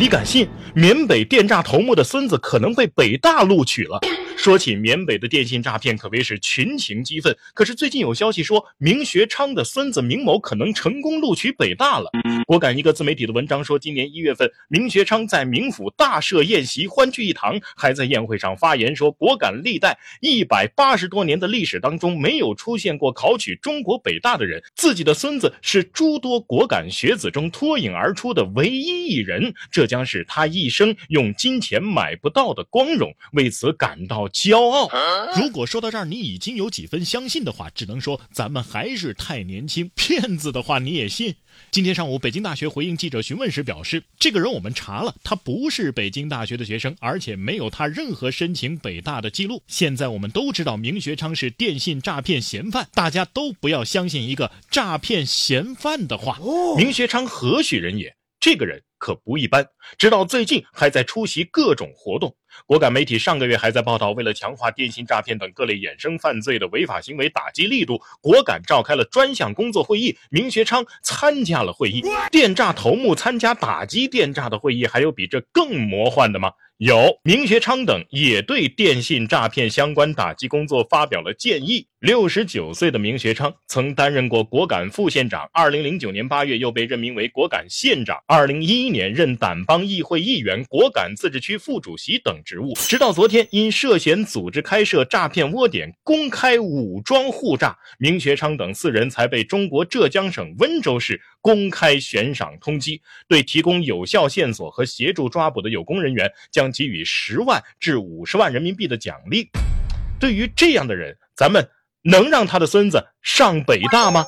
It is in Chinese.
你敢信？缅北电诈头目的孙子可能被北大录取了。说起缅北的电信诈骗，可谓是群情激愤。可是最近有消息说，明学昌的孙子明某可能成功录取北大了。果敢一个自媒体的文章说，今年一月份，明学昌在明府大设宴席，欢聚一堂，还在宴会上发言说，果敢历代一百八十多年的历史当中，没有出现过考取中国北大的人，自己的孙子是诸多果敢学子中脱颖而出的唯一一人，这将是他一生用金钱买不到的光荣，为此感到。骄傲。如果说到这儿你已经有几分相信的话，只能说咱们还是太年轻。骗子的话你也信？今天上午，北京大学回应记者询问时表示，这个人我们查了，他不是北京大学的学生，而且没有他任何申请北大的记录。现在我们都知道明学昌是电信诈骗嫌犯，大家都不要相信一个诈骗嫌犯的话。明学昌何许人也？这个人可不一般，直到最近还在出席各种活动。果敢媒体上个月还在报道，为了强化电信诈骗等各类衍生犯罪的违法行为打击力度，果敢召开了专项工作会议，明学昌参加了会议。电诈头目参加打击电诈的会议，还有比这更魔幻的吗？有明学昌等也对电信诈骗相关打击工作发表了建议。六十九岁的明学昌曾担任过果敢副县长，二零零九年八月又被任命为果敢县长，二零一一年任掸邦议会议员、果敢自治区副主席职务。直到昨天，因涉嫌组织开设诈骗窝点、公开武装护诈，明学昌等四人才被中国浙江省温州市公开悬赏通缉。对提供有效线索和协助抓捕的有功人员，将给予十万至五十万人民币的奖励。对于这样的人，咱们能让他的孙子上北大吗？